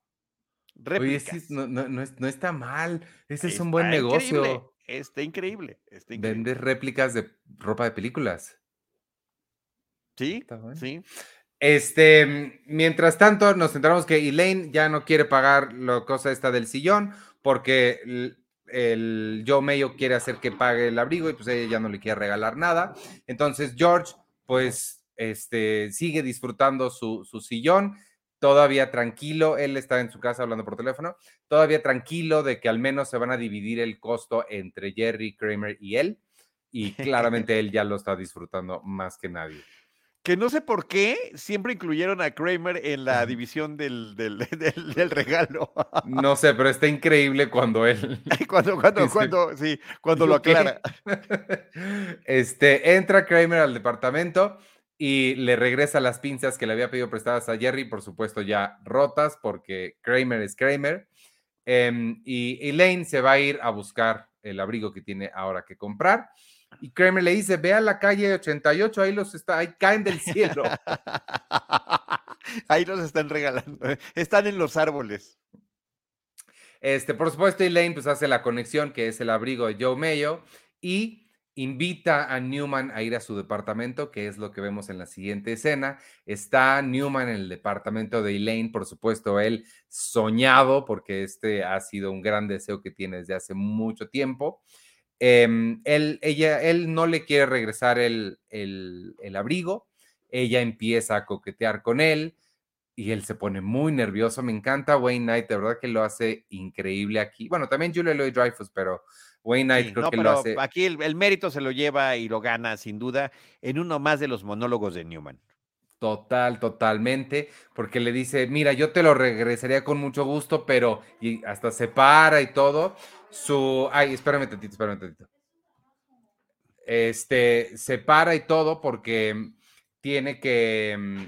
Oye, no, está mal. Ese es un buen negocio. Está increíble. Está Vendes réplicas de ropa de películas. Sí, sí. Este, mientras tanto, nos centramos que Elaine ya no quiere pagar la cosa esta del sillón porque el, Joe Mayo quiere hacer que pague el abrigo y pues ella ya no le quiere regalar nada. Entonces George, pues, este, sigue disfrutando su, su sillón todavía tranquilo, él está en su casa hablando por teléfono, todavía tranquilo de que al menos se van a dividir el costo entre Jerry, Kramer y él, y [LAUGHS] claramente él ya lo está disfrutando más que nadie. Que no sé por qué siempre incluyeron a Kramer en la división [LAUGHS] del, del, regalo. No sé, pero está increíble cuando él. [LAUGHS] cuando, cuando, cuando, sí, cuando lo aclara. Este, entra Kramer al departamento y le regresa las pinzas que le había pedido prestadas a Jerry, por supuesto ya rotas, porque Kramer es Kramer. Em, y Elaine se va a ir a buscar el abrigo que tiene ahora que comprar. Y Kramer le dice, ve a la calle 88, ahí los está, ahí caen del cielo. [LAUGHS] ahí los están regalando, ¿eh? están en los árboles. Este, por supuesto, Elaine pues hace la conexión que es el abrigo de Joe Mayo y invita a Newman a ir a su departamento, que es lo que vemos en la siguiente escena. Está Newman en el departamento de Elaine, por supuesto, él soñado, porque este ha sido un gran deseo que tiene desde hace mucho tiempo. Em, él, ella, él no le quiere regresar el, el, abrigo, ella empieza a coquetear con él y él se pone muy nervioso. Me encanta Wayne Knight, de verdad que lo hace increíble aquí. Bueno, también Julia Lloyd Dreyfus, pero Wayne Knight creo que lo hace. Aquí el, mérito se lo lleva y lo gana sin duda en uno más de los monólogos de Newman. Total, totalmente, porque le dice, mira, yo te lo regresaría con mucho gusto, pero y hasta se para y todo. Su, ay, espérame tantito, espérame tantito. Este, se para y todo porque tiene que, mm,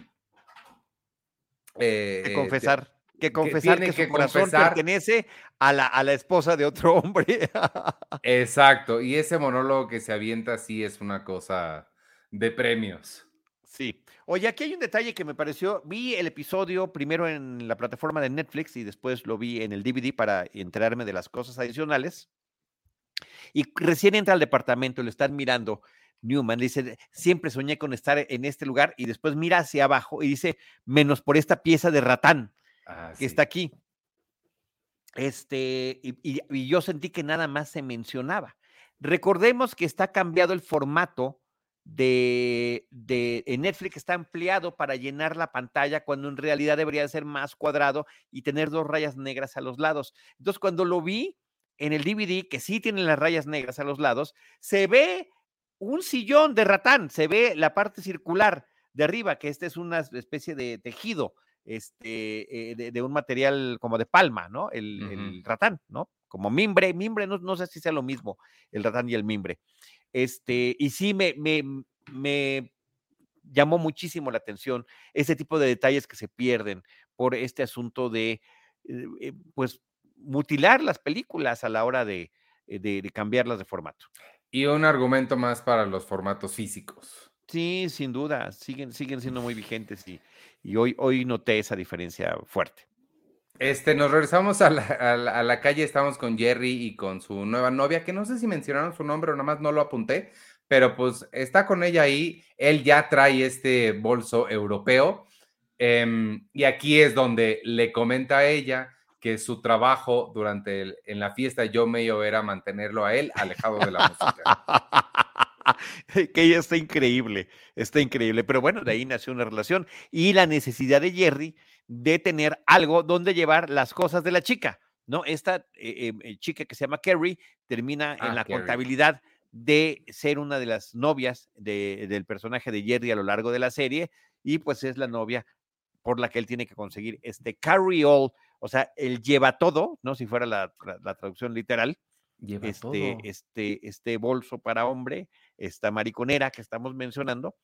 eh, confesar que confesar que, su corazón pertenece a la, a la esposa de otro [LAUGHS] hombre. Exacto, y ese monólogo que se avienta sí es una cosa de premios. Sí. Oye, aquí hay un detalle que me pareció, vi el episodio primero en la plataforma de Netflix y después lo vi en el DVD para enterarme de las cosas adicionales. Y recién entra al departamento, lo están mirando. Newman dice, siempre soñé con estar en este lugar y después mira hacia abajo y dice, menos por esta pieza de ratán. Ah, que está aquí. Este, y, yo sentí que nada más se mencionaba. Recordemos que está cambiado el formato de, de en Netflix está ampliado para llenar la pantalla cuando en realidad debería ser más cuadrado y tener dos rayas negras a los lados. Entonces, cuando lo vi en el DVD, que sí tiene las rayas negras a los lados, se ve un sillón de ratán, se ve la parte circular de arriba, que este es una especie de tejido este, eh, de, un material como de palma, ¿no? El, ratán, ¿no? Como mimbre, mimbre, no, no, sé si sea lo mismo, el ratán y el mimbre. Este, y sí me, me, me llamó muchísimo la atención ese tipo de detalles que se pierden por este asunto de, eh, eh, pues, mutilar las películas a la hora de, de, cambiarlas de formato. Y un argumento más para los formatos físicos. Sí, sin duda, siguen, siguen siendo muy vigentes y, y hoy, hoy noté esa diferencia fuerte. Este, nos regresamos a la, a, la, calle, estamos con Jerry y con su nueva novia, que no sé si mencionaron su nombre o nada más no lo apunté, pero pues está con ella ahí, él ya trae este bolso europeo em, y aquí es donde le comenta a ella que su trabajo durante el, en la fiesta yo medio era mantenerlo a él alejado de la música. [LAUGHS] [LAUGHS] que ella está increíble, está increíble. Pero bueno, de ahí nació una relación y la necesidad de Jerry de tener algo donde llevar las cosas de la chica, ¿no? Esta eh, em, eh, chica que se llama Carrie termina en ah, la contabilidad de ser una de las novias del personaje de Jerry a lo largo de la serie y pues es la novia por la que él tiene que conseguir este carry all, o sea, él lleva todo, ¿no? Si fuera la, traducción literal, este, este, este bolso para hombre esta mariconera que estamos mencionando,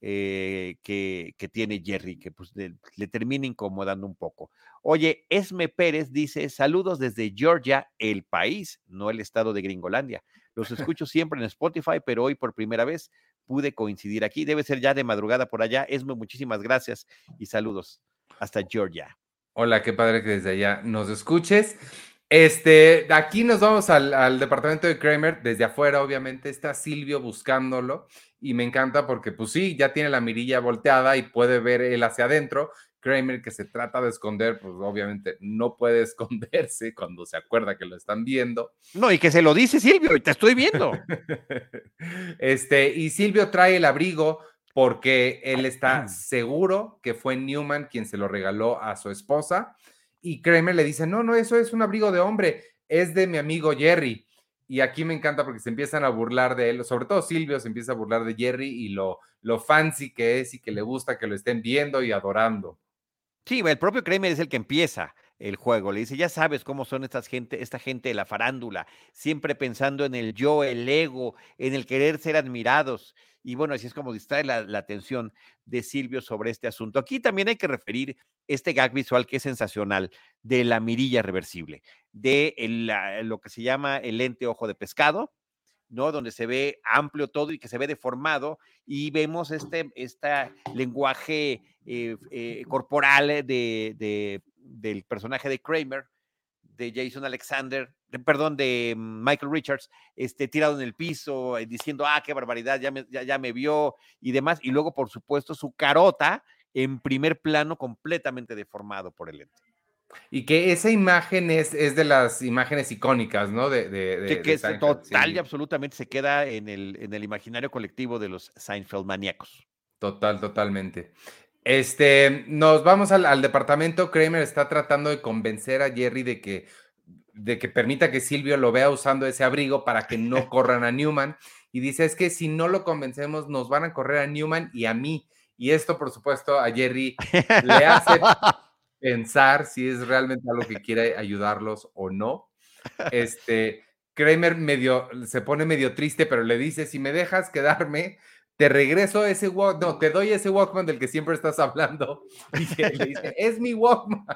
eh, que, tiene Jerry, que pues le, termina incomodando un poco. Oye, Esme Pérez dice, saludos desde Georgia, el país, no el estado de Gringolandia. Los [LAUGHS] escucho siempre en Spotify, pero hoy por primera vez pude coincidir aquí. Debe ser ya de madrugada por allá. Esme, muchísimas gracias y saludos hasta Georgia. Hola, qué padre que desde allá nos escuches. Este, aquí nos vamos al, departamento de Kramer, desde afuera, obviamente, está Silvio buscándolo y me encanta porque, pues sí, ya tiene la mirilla volteada y puede ver él hacia adentro. Kramer, que se trata de esconder, pues obviamente no puede [LAUGHS] esconderse cuando se acuerda que lo están viendo. No, y que se lo dice Silvio, y te estoy viendo. [LAUGHS] este, y Silvio trae el abrigo porque él está [CLEARS THROAT] seguro que fue Newman quien se lo regaló a su esposa y Kramer le dice, no, no, eso es un abrigo de hombre, es de mi amigo Jerry. Y aquí me encanta porque se empiezan a burlar de él, sobre todo Silvio se empieza a burlar de Jerry y lo, lo fancy que es y que le gusta que lo estén viendo y adorando. Sí, el propio Kramer es el que empieza el juego. Le dice, ya sabes cómo son estas gente, esta gente de la farándula, siempre pensando en el yo, el ego, en el querer ser admirados. Y bueno, así es como distrae la, atención de Silvio sobre este asunto. Aquí también hay que referir este gag visual que es sensacional de la mirilla reversible, de lo que se llama el lente ojo de pescado, ¿no? Donde se ve amplio todo y que se ve deformado y vemos este, este lenguaje eh, eh, corporal de, del personaje de Kramer, de Jason Alexander, perdón, de Michael Richards, este, tirado en el piso, eh, diciendo, ah, qué barbaridad, ya me, ya, me vio y demás. Y luego, por supuesto, su carota en primer plano completamente deformado por el lente. Y que esa imagen es, es de las imágenes icónicas, ¿no? De, de, que, total y absolutamente se queda en el, en el imaginario colectivo de los Seinfeld maníacos. Total, totalmente. Este, nos vamos al, departamento. Kramer está tratando de convencer a Jerry de que, de que permita que Silvio lo vea usando ese abrigo para que no [LAUGHS] corran a Newman. Y dice, es que si no lo convencemos, nos van a correr a Newman y a mí. Y esto, por supuesto, a Jerry le hace [LAUGHS] pensar si es realmente algo que quiere ayudarlos o no. Este, Kramer medio, se pone medio triste, pero le dice, si me dejas quedarme, te regreso ese Walkman, no, te doy ese Walkman del que siempre estás hablando. [LAUGHS] Y le dice, es mi Walkman.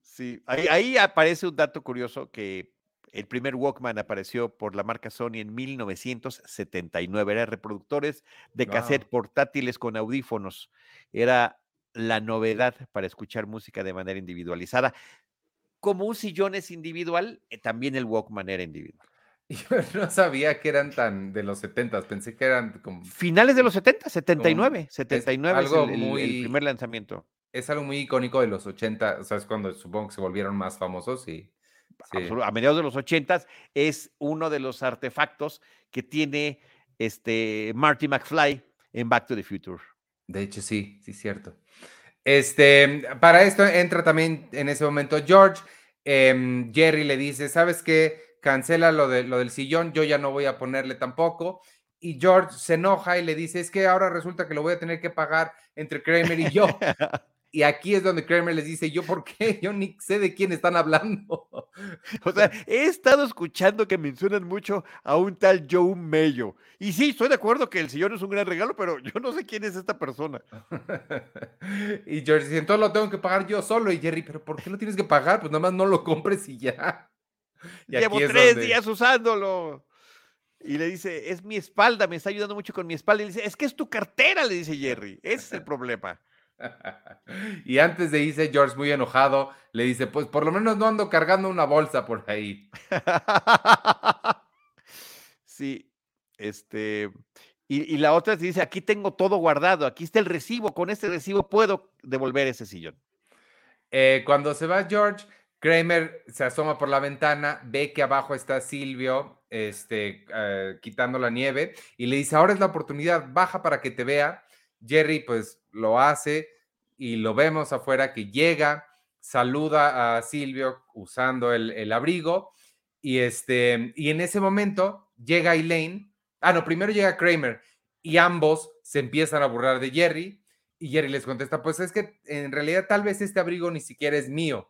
Sí, ahí, aparece un dato curioso que el primer Walkman apareció por la marca Sony en 1979. Eran reproductores de cassette portátiles con audífonos. Era la novedad para escuchar música de manera individualizada. Como un sillón es individual, eh, también el Walkman era individual. [LAUGHS] Yo no sabía que eran tan de los 70, pensé que eran como... Finales de los 70, 79, 79 es, el, el, primer lanzamiento. Es algo muy icónico de los 80, o sea, es cuando supongo que se volvieron más famosos y a mediados de los ochentas, es uno de los artefactos que tiene este Marty McFly en Back to the Future. De hecho, sí, sí, cierto. Este, para esto entra también en ese momento George. Em, Jerry le dice, ¿sabes qué? Cancela lo, de, lo del sillón, yo ya no voy a ponerle tampoco. Y George se enoja y le dice, es que ahora resulta que lo voy a tener que pagar entre Kramer y yo. [LAUGHS] Y aquí es donde Kramer les dice, ¿yo por qué? Yo ni sé de quién están hablando. [LAUGHS] O sea, he estado escuchando que mencionan mucho a un tal Joe Mello. Y sí, estoy de acuerdo que el sillón es un gran regalo, pero yo no sé quién es esta persona. [LAUGHS] y George dice, entonces lo tengo que pagar yo solo. Y Jerry, ¿pero por qué lo tienes que pagar? Pues nada más no lo compres y ya. Llevo tres días usándolo. Y le dice, es mi espalda, me está ayudando mucho con mi espalda. Y le dice, es que es tu cartera, le dice Jerry. Ese es el problema. [LAUGHS] y antes de irse, George, muy enojado, le dice: Pues por lo menos no ando cargando una bolsa por ahí. [LAUGHS] sí, este. Y, la otra dice: Aquí tengo todo guardado, aquí está el recibo, con este recibo puedo devolver ese sillón. Eh, cuando se va George, Kramer se asoma por la ventana, ve que abajo está Silvio este, eh, quitando la nieve y le dice: Ahora es la oportunidad, baja para que te vea. Jerry, pues lo hace y lo vemos afuera que llega, saluda a Silvio usando el, abrigo y, este, y en ese momento llega Elaine, ah, no, primero llega Kramer y ambos se empiezan a burlar de Jerry y Jerry les contesta, pues es que en realidad tal vez este abrigo ni siquiera es mío.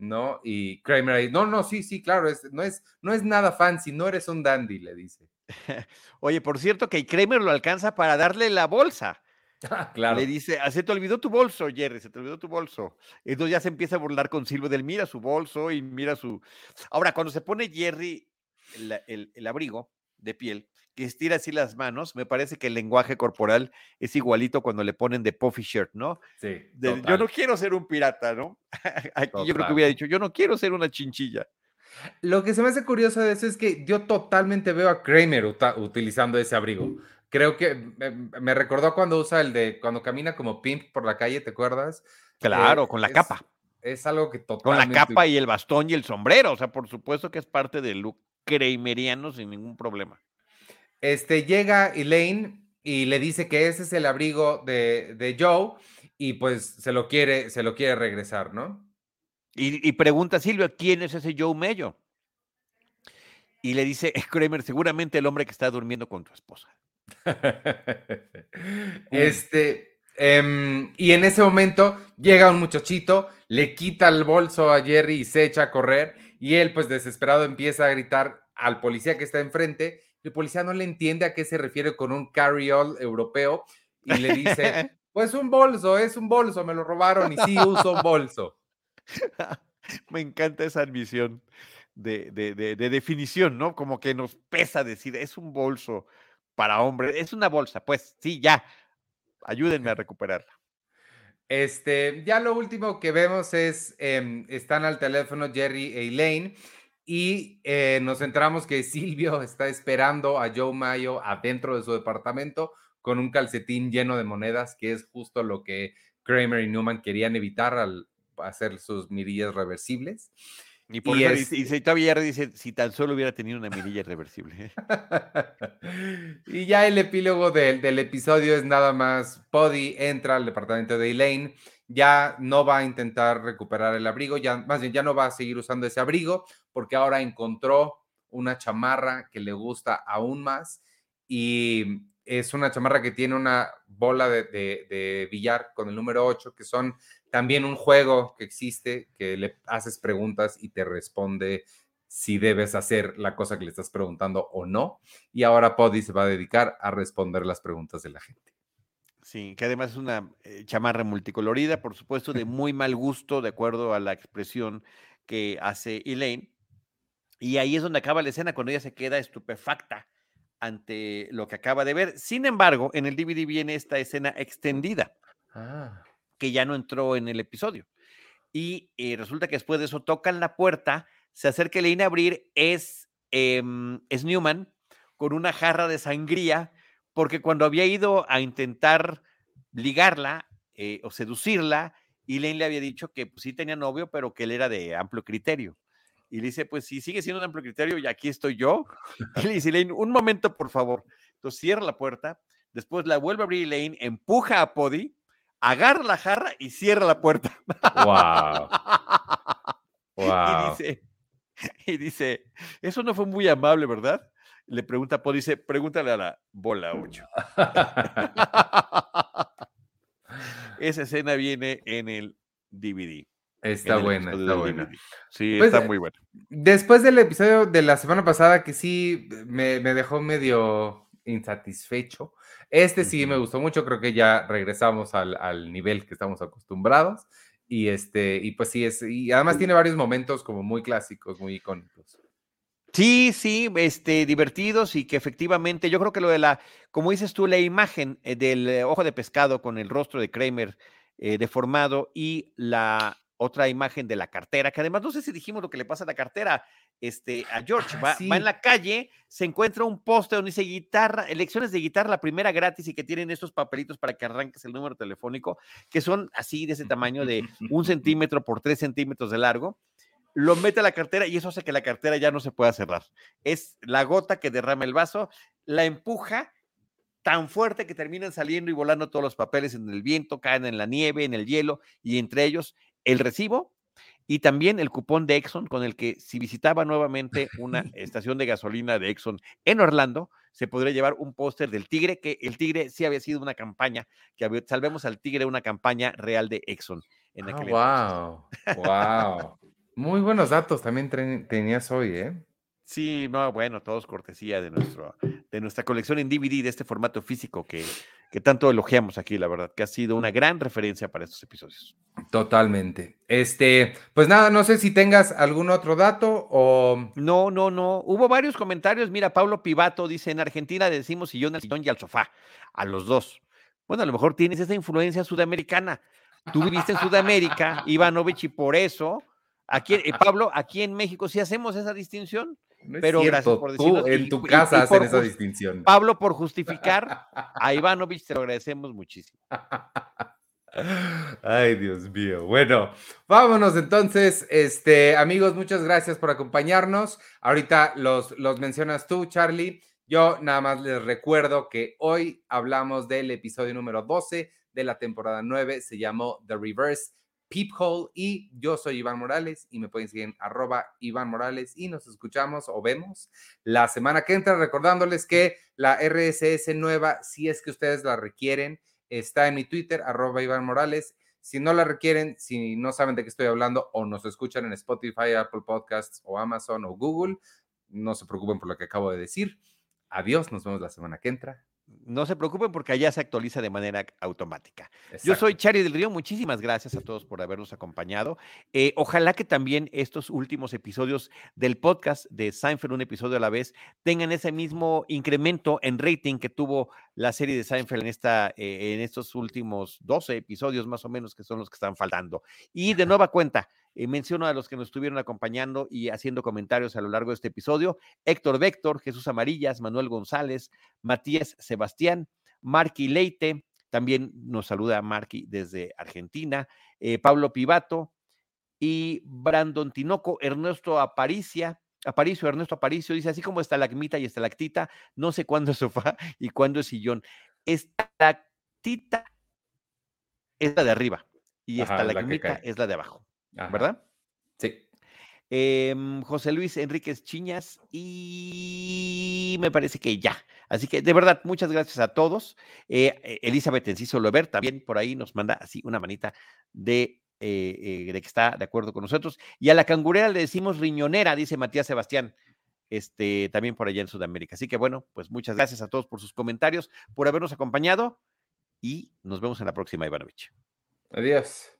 ¿No? Y Kramer ahí, no, no, sí, sí, claro, no, es, no es nada fancy, no eres un dandy, le dice. [LAUGHS] Oye, por cierto, que Kramer lo alcanza para darle la bolsa. [LAUGHS] Ah, claro. Le dice, se te olvidó tu bolso, Jerry, se te olvidó tu bolso. Entonces ya se empieza a burlar con Silvio del mira su bolso y mira su. Ahora, cuando se pone Jerry el, abrigo de piel, que estira así las manos, me parece que el lenguaje corporal es igualito cuando le ponen de puffy shirt, ¿no? Sí. yo no quiero ser un pirata, ¿no? [LAUGHS] Aquí yo creo que hubiera dicho, yo no quiero ser una chinchilla. Lo que se me hace curioso de eso es que yo totalmente veo a Kramer utilizando ese abrigo creo que me, recordó cuando usa el de cuando camina como pimp por la calle, ¿te acuerdas? Claro, con la capa. Es algo que totalmente... Con la capa y el bastón y el sombrero, o sea, por supuesto que es parte del look krameriano sin ningún problema. Este, llega Elaine y le dice que ese es el abrigo de, de Joe y pues se lo quiere, se lo quiere regresar, ¿no? Y, y pregunta a Silvia, ¿quién es ese Joe Mello? Y le dice [LAUGHS] Kramer, seguramente el hombre que está durmiendo con tu esposa. [LAUGHS] este, em, y en ese momento llega un muchachito, le quita el bolso a Jerry y se echa a correr. Y él, pues desesperado, empieza a gritar al policía que está enfrente. El policía no le entiende a qué se refiere con un carry-all europeo y le dice: [LAUGHS] Pues un bolso, es un bolso, me lo robaron y sí uso un bolso. [LAUGHS] me encanta esa admisión de, de definición, ¿no? Como que nos pesa decir, es un bolso para hombres. Es una bolsa, pues sí, ya. Ayúdenme a recuperarla. Este, ya lo último que vemos es, em, están al teléfono Jerry e Elaine y eh, nos enteramos que [LAUGHS] Silvio está esperando a Joe Mayo adentro de su departamento con un calcetín lleno de monedas, que es justo lo que Kramer y Newman querían evitar al hacer sus mirillas reversibles. Y, por eso, dice, todavía dice, si tan solo hubiera tenido una mirilla irreversible. [LAUGHS] [LAUGHS] y ya el epílogo del, del, episodio es nada más, Poddy entra al departamento de Elaine, ya no va a intentar recuperar el abrigo, ya más bien ya no va a seguir usando ese abrigo porque ahora encontró una chamarra que le gusta aún más y es una chamarra que tiene una bola de, de, de billar con el número 8, que son también un juego que existe que le haces preguntas y te responde si debes hacer la cosa que le estás preguntando o no. Y ahora Poddy se va a dedicar a responder las preguntas de la gente. Sí, que además es una eh, chamarra multicolorida, por supuesto, de [LAUGHS] muy mal gusto, de acuerdo a la expresión que hace Elaine. Y ahí es donde acaba la escena, cuando ella se queda estupefacta ante lo que acaba de ver. Sin embargo, en el DVD viene esta escena extendida. Ah que ya no entró en el episodio. Y eh, resulta que después de eso tocan la puerta, se acerca Elaine a abrir, es, em, es Newman con una jarra de sangría, porque cuando había ido a intentar ligarla eh, o seducirla, Elaine le había dicho que pues, sí tenía novio, pero que él era de amplio criterio. Y le dice, pues si sigue siendo un amplio criterio, y aquí estoy yo. [LAUGHS] Y le dice, Elaine, un momento, por favor. Entonces cierra la puerta, después la vuelve a abrir Elaine, empuja a Podi, agarra la jarra y cierra la puerta. Wow. [LAUGHS] Y dice, [LAUGHS] y dice, eso no fue muy amable, ¿verdad? Le pregunta a Podi, dice, pregúntale a la bola 8. Esa escena viene en el DVD. Está buena, está buena. Sí, pues, está muy buena. Después del episodio de la semana pasada, que sí me, dejó medio insatisfecho, este sí me gustó mucho, creo que ya regresamos al, nivel que estamos acostumbrados. Y este, y pues sí, es, y además tiene varios momentos como muy clásicos, muy icónicos. Sí, sí, este, divertidos y que efectivamente, yo creo que lo de la, como dices tú, la imagen eh, del eh, ojo de pescado con el rostro de Kramer eh, deformado y la otra imagen de la cartera, que además no sé si dijimos lo que le pasa a la cartera este, a George. Ah, va, va en la calle, se encuentra un poste donde dice guitarra, elecciones de guitarra, la primera gratis y que tienen estos papelitos para que arranques el número telefónico, que son así de ese tamaño de un [LAUGHS] centímetro por tres centímetros de largo lo mete a la cartera y eso hace que la cartera ya no se pueda cerrar. Es la gota que derrama el vaso, la empuja tan fuerte que terminan saliendo y volando todos los papeles en el viento, caen en la nieve, en el hielo y entre ellos el recibo y también el cupón de Exxon con el que si visitaba nuevamente una [LAUGHS] estación de gasolina de Exxon en Orlando, se podría llevar un póster del Tigre, que el Tigre sí había sido una campaña, que salvemos al Tigre, una campaña real de Exxon. En wow, wow. Muy buenos datos también tenías hoy, ¿eh? Sí, no, bueno, todos cortesía de, nuestro, de nuestra colección en DVD, de este formato físico que, que tanto elogiamos aquí, la verdad, que ha sido una gran referencia para estos episodios. Totalmente. Este, pues nada, no sé si tengas algún otro dato o. No, no, no. Hubo varios comentarios. Mira, Pablo Pivato dice: en Argentina decimos sillón al sillón y al sofá, a los dos. Bueno, a lo mejor tienes esa influencia sudamericana. Tú viviste en Sudamérica, Ivanovich, y por eso Aquí, eh, Pablo, aquí en México sí hacemos esa distinción. Pero gracias por decirlo. en tu casa hacen esa distinción. Pablo, por justificar [LAUGHS] a Ivanovich, te lo agradecemos muchísimo. [LAUGHS] Ay, Dios mío. Bueno, vámonos entonces. Este, amigos, muchas gracias por acompañarnos. Ahorita los, los mencionas tú, Charlie. Yo nada más les recuerdo que hoy hablamos del episodio número 12 de la temporada 9. Se llamó The Reverse Peephole y yo soy Iván Morales y me pueden seguir en arroba Iván Morales y nos escuchamos o vemos la semana que entra recordándoles que la RSS nueva, si es que ustedes la requieren, está en mi Twitter, arroba Iván Morales. Si no la requieren, si no saben de qué estoy hablando o nos escuchan en Spotify, Apple Podcasts o Amazon o Google, no se preocupen por lo que acabo de decir. Adiós, nos vemos la semana que entra no se preocupen porque allá se actualiza de manera automática. Yo soy Chari del Río, muchísimas gracias a todos por habernos acompañado. Eh, ojalá que también estos últimos episodios del podcast de Seinfeld, un episodio a la vez, tengan ese mismo incremento en rating que tuvo la serie de Seinfeld en, esta, eh, en estos últimos 12 episodios más o menos, que son los que están faltando. Y de nueva cuenta, eh, menciono a los que nos estuvieron acompañando y haciendo comentarios a lo largo de este episodio. Héctor Véctor, Jesús Amarillas, Manuel González, Matías Sebastián, Marky Leite, también nos saluda Marky desde Argentina, eh, Pablo Pivato y Brandon Tinoco, Ernesto Aparicia, Aparicio, Ernesto Aparicio, dice, así como está estalagmita y estalactita, no sé cuándo es sofá [LAUGHS] y cuándo es sillón. Estalactita es la de arriba y esta estalagmita es la de abajo. ¿Verdad? Sí. Em, José Luis Enríquez Chiñas y me parece que ya. Así que de verdad, muchas gracias a todos. Eh, e, Elizabeth Enciso Lover también por ahí nos manda así una manita de, eh, eh, de que está de acuerdo con nosotros. Y a la cangurera le decimos riñonera, dice Matías Sebastián, este, también por allá en Sudamérica. Así que bueno, pues muchas gracias a todos por sus comentarios, por habernos acompañado y nos vemos en la próxima, Ivanovich. Adiós.